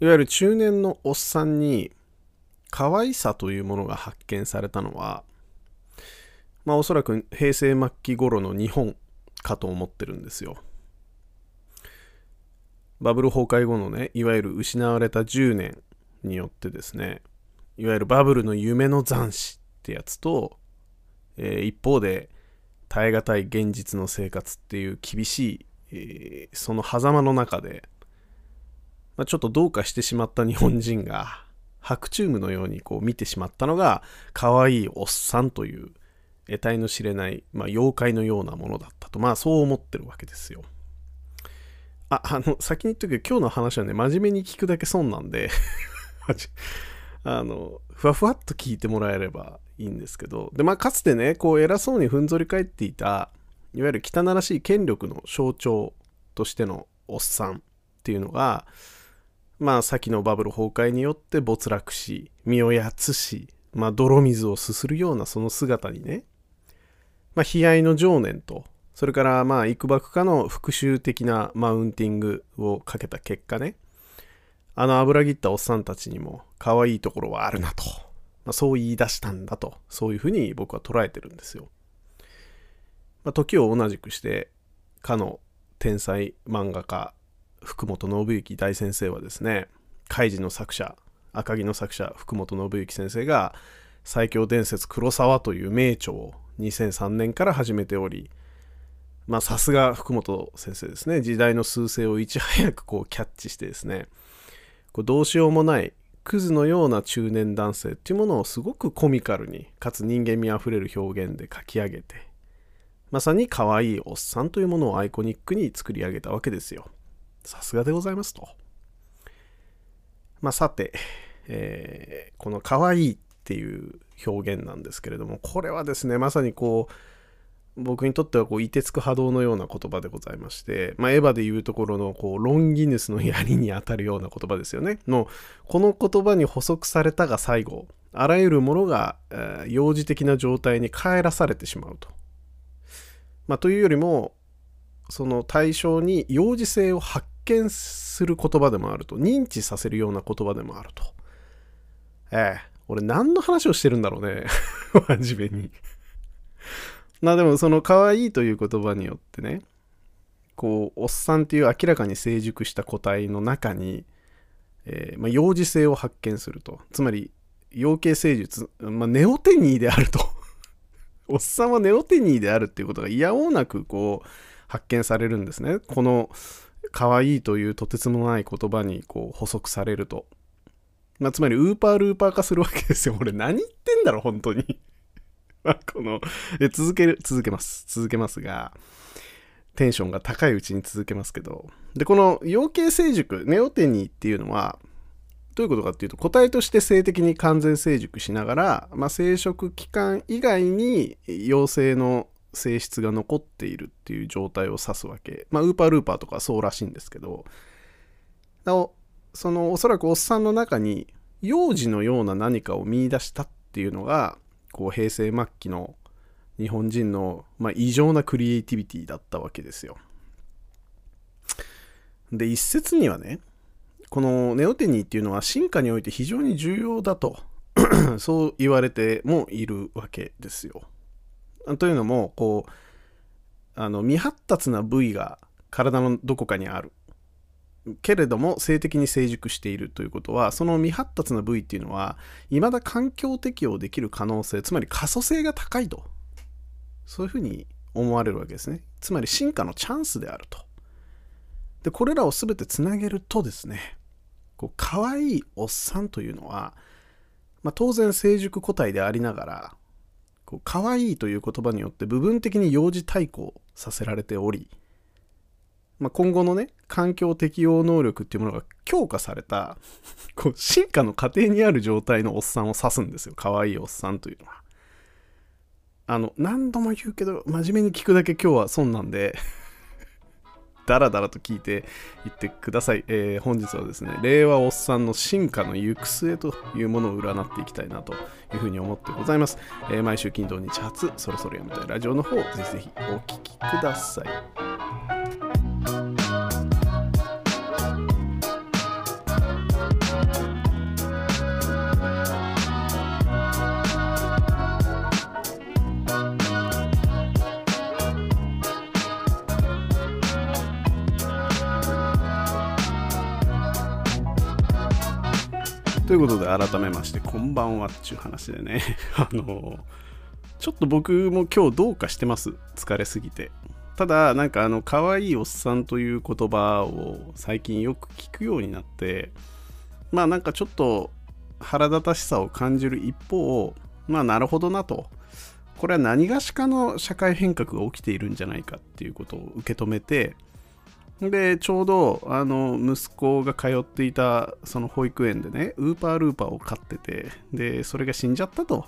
いわゆる中年のおっさんに可愛さというものが発見されたのは、まあおそらく平成末期頃の日本かと思ってるんですよ。バブル崩壊後のね、いわゆる失われた10年によってですね、いわゆるバブルの夢の残死ってやつと、えー、一方で耐え難い現実の生活っていう厳しい、えー、その狭間の中で、まあ、ちょっとどうかしてしまった日本人が白チュームのようにこう見てしまったのが可愛いおっさんという得体の知れない、まあ、妖怪のようなものだったと。まあそう思ってるわけですよ。あ、あの、先に言っとくけど、今日の話はね、真面目に聞くだけ損なんで あの、ふわふわっと聞いてもらえればいいんですけど、で、まあ、かつてね、こう、偉そうにふんぞり返っていた、いわゆる汚らしい権力の象徴としてのおっさんっていうのが、まあ、先のバブル崩壊によって没落し、身をやつし、まあ、泥水をすするようなその姿にね、まあ、悲哀の情念と、それからまあ、幾ばくかの復讐的なマウンティングをかけた結果ね、あの油切ったおっさんたちにも可愛いところはあるなと、まあ、そう言い出したんだと、そういうふうに僕は捉えてるんですよ。まあ、時を同じくして、かの天才漫画家、福本信之大先生はですね、カイジの作者、赤木の作者、福本信之先生が、最強伝説黒沢という名著を2003年から始めており、まあさすが福本先生ですね、時代の趨勢をいち早くこうキャッチしてですね、こうどうしようもないクズのような中年男性っていうものをすごくコミカルにかつ人間味あふれる表現で書き上げてまさに可愛いおっさんというものをアイコニックに作り上げたわけですよ。さすがでございますとまあさて、えー、この可愛いっていう表現なんですけれどもこれはですねまさにこう僕にとってはこう、凍てつく波動のような言葉でございまして、まあ、エヴァでいうところの、こう、ロンギヌスの槍に当たるような言葉ですよね。の、この言葉に補足されたが最後、あらゆるものが、えー、幼児的な状態に帰らされてしまうと。まあ、というよりも、その対象に幼児性を発見する言葉でもあると、認知させるような言葉でもあると。ええ俺何の話をしてるんだろうね。真面目にまあでもその可愛いという言葉によってね、こう、おっさんっていう明らかに成熟した個体の中に、えー、まあ、幼児性を発見すると。つまり、養鶏生術、まあ、ネオテニーであると。おっさんはネオテニーであるっていうことが嫌おうなくこう発見されるんですね。この可愛いというとてつもない言葉にこう補足されると。まあ、つまりウーパールーパー化するわけですよ。俺何言ってんだろ、本当に。この、続ける、続けます。続けますが、テンションが高いうちに続けますけど、で、この養鶏成熟、ネオテニーっていうのは、どういうことかっていうと、個体として性的に完全成熟しながら、まあ、生殖期間以外に陽性の性質が残っているっていう状態を指すわけ。まあ、ウーパールーパーとかそうらしいんですけど、なお、そのおそらくおっさんの中に幼児のような何かを見出したっていうのが、こう平成末期の日本人の、まあ、異常なクリエイティビティだったわけですよ。で一説にはねこのネオテニーっていうのは進化において非常に重要だと そう言われてもいるわけですよ。というのもこうあの未発達な部位が体のどこかにある。けれども性的に成熟しているということはその未発達な部位っていうのは未だ環境適応できる可能性つまり可塑性が高いと。そういうふうに思われるわけですね。つまり進化のチャンスであると。でこれらを全てつなげるとですねこう可愛いおっさんというのは、まあ、当然成熟個体でありながらこう可愛いという言葉によって部分的に幼児対抗させられておりまあ、今後のね、環境適応能力っていうものが強化された、こう、進化の過程にある状態のおっさんを指すんですよ。可愛いおっさんというのは。あの、何度も言うけど、真面目に聞くだけ今日は損なんでダラダラと聞いていってください。えー、本日はですね、令和おっさんの進化の行く末というものを占っていきたいなというふうに思ってございます。えー、毎週金土日初、そろそろやめたいラジオの方、ぜひぜひお聴きください。ということで改めましてこんばんはっちゅう話でね。あのちょっと僕も今日どうかしてます。疲れすぎて。ただなんかあの可愛いおっさんという言葉を最近よく聞くようになってまあなんかちょっと腹立たしさを感じる一方まあなるほどなと。これは何がしかの社会変革が起きているんじゃないかっていうことを受け止めてでちょうどあの息子が通っていたその保育園でねウーパールーパーを飼っててでそれが死んじゃったと。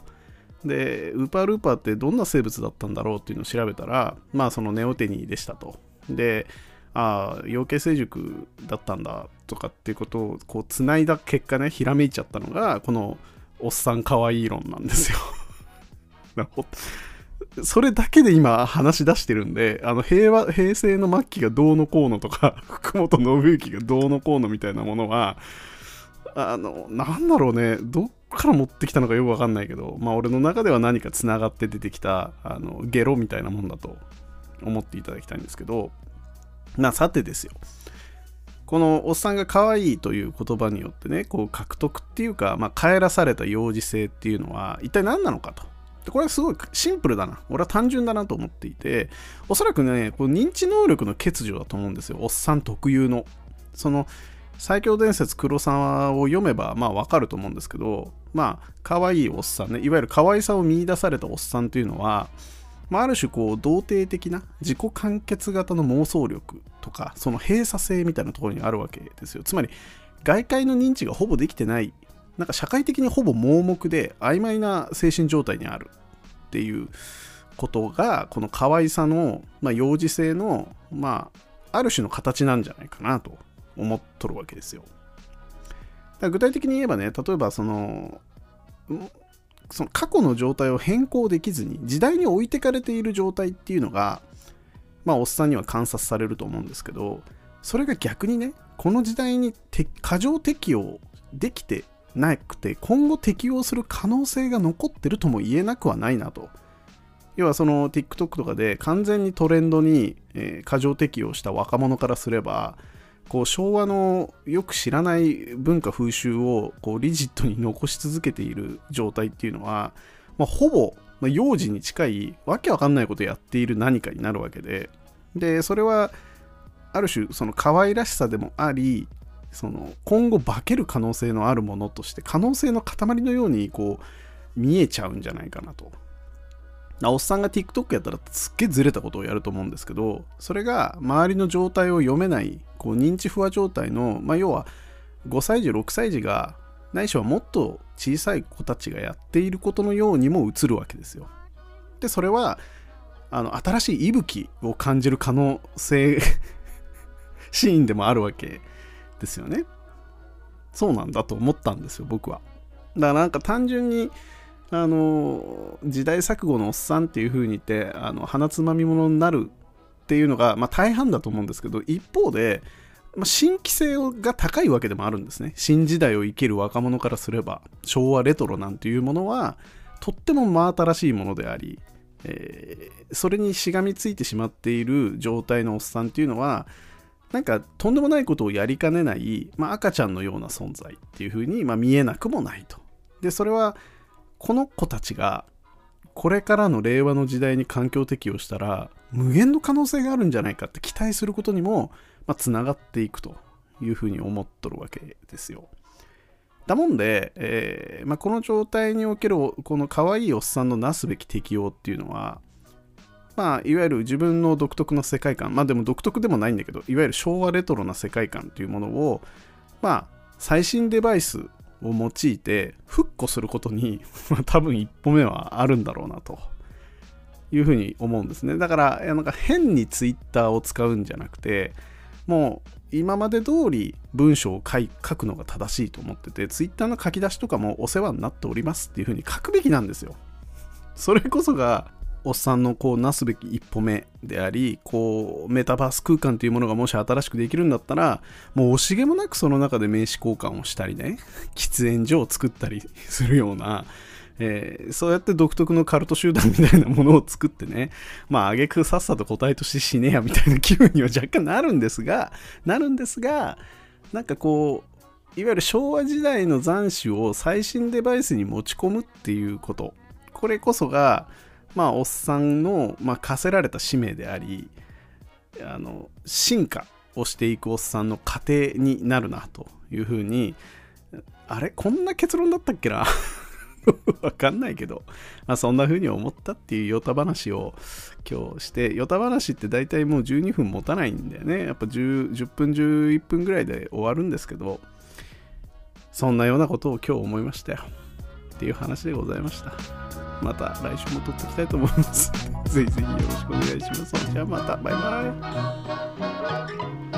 でウーパールーパーってどんな生物だったんだろうっていうのを調べたらまあそのネオテニーでしたと。でああ養鶏成熟だったんだとかっていうことをこうつないだ結果ねひらめいちゃったのがこのおっさんかわいい論なんですよ。なるほど それだけで今話し出してるんで、あの平和、平成の末期がどうのこうのとか、福本信之がどうのこうのみたいなものは、あの、なんだろうね、どっから持ってきたのかよくわかんないけど、まあ俺の中では何か繋がって出てきた、あの、ゲロみたいなもんだと思っていただきたいんですけど、まさてですよ。このおっさんが可愛いという言葉によってね、こう獲得っていうか、まあ、帰らされた幼児性っていうのは一体何なのかと。でこれはすごいシンプルだな。俺は単純だなと思っていて、おそらくね、この認知能力の欠如だと思うんですよ。おっさん特有の。その、最強伝説黒沢を読めば、まあわかると思うんですけど、まあ、可愛いおっさんね、いわゆる可愛さを見出されたおっさんというのは、まあ、ある種こう童貞的な自己完結型の妄想力とかその閉鎖性みたいなところにあるわけですよつまり外界の認知がほぼできてないなんか社会的にほぼ盲目で曖昧な精神状態にあるっていうことがこの可愛さの、まあ、幼児性の、まあ、ある種の形なんじゃないかなと思っとるわけですよ。だ具体的に言えばね例えばそのその過去の状態を変更できずに時代に置いてかれている状態っていうのがまあおっさんには観察されると思うんですけどそれが逆にねこの時代に過剰適用できてなくて今後適用する可能性が残ってるとも言えなくはないなと。要はその TikTok とかで完全にトレンドに、過剰適用した若者からすればこう昭和のよく知らない文化風習をこうリジットに残し続けている状態っていうのは、まあ、ほぼ、まあ、幼児に近いわけわかんないことをやっている何かになるわけで。でそれはある種その可愛らしさでもありその今後化ける可能性のあるものとして可能性の塊のようにこう見えちゃうんじゃないかなと。おっさんが TikTok やったらすっげえずれたことをやると思うんですけどそれが周りの状態を読めないこう認知不和状態の、まあ、要は5歳児6歳児がないしはもっと小さい子たちがやっていることのようにも映るわけですよ。でそれはあの新しい息吹を感じる可能性 シーンでもあるわけですよね。そうなんだと思ったんですよ、僕は。だからなんか単純に、あの、時代錯誤のおっさんっていう風に言って、あの、鼻つまみ者になるっていうのが、まあ、大半だと思うんですけど、一方で、まあ、新規性が高いわけでもあるんですね。新時代を生きる若者からすれば、昭和レトロなんていうものは、とっても真新しいものであり、えー、それにしがみついてしまっている状態のおっさんっていうのは、なんかとんでもないことをやりかねない、まあ、赤ちゃんのような存在っていうふうに、まあ、見えなくもないと。でそれはこの子たちがこれからの令和の時代に環境適応したら無限の可能性があるんじゃないかって期待することにもつな、がっていくというふうに思っとるわけですよ。だもんで、えーまあ、この状態におけるこの可愛いおっさんのなすべき適応っていうのはまあ、いわゆる自分の独特の世界観、まあでも独特でもないんだけど、いわゆる昭和レトロな世界観というものを、まあ、最新デバイスを用いて復古することに、まあ、多分一歩目はあるんだろうなというふうに思うんですね。だから、なんか変にツイッターを使うんじゃなくて、もう今まで通り文章を書書くのが正しいと思ってて、ツイッターの書き出しとかもお世話になっておりますっていうふうに書くべきなんですよ。それこそがおっさんのこうなすべき一歩目でありこうメタバース空間というものがもし新しくできるんだったらもう惜しげもなくその中で名刺交換をしたりね 喫煙所を作ったりするような、えー、そうやって独特のカルト集団みたいなものを作ってねまあ挙句さっさと答えとして死ねやみたいな気分には若干なるんですがなるんですがなんかこういわゆる昭和時代の斬首を最新デバイスに持ち込むっていうこと。これこそがまあおっさんの、まあ、課せられた使命でありあの進化をしていくおっさんの過程になるなというふうにあれこんな結論だったっけな？わかんないけど、まあ、そんな風に思ったっていうヨタ話を今日して、ヨタ話って大体もう12分持たないんだよね。やっぱ 10, 10分、11分ぐらいで終わるんですけど、そんなようなことを今日思いましたよ。っていう話でございました。また来週も撮っていきたいと思います。ぜひぜひよろしくお願いします。じゃあまた、バイバイ。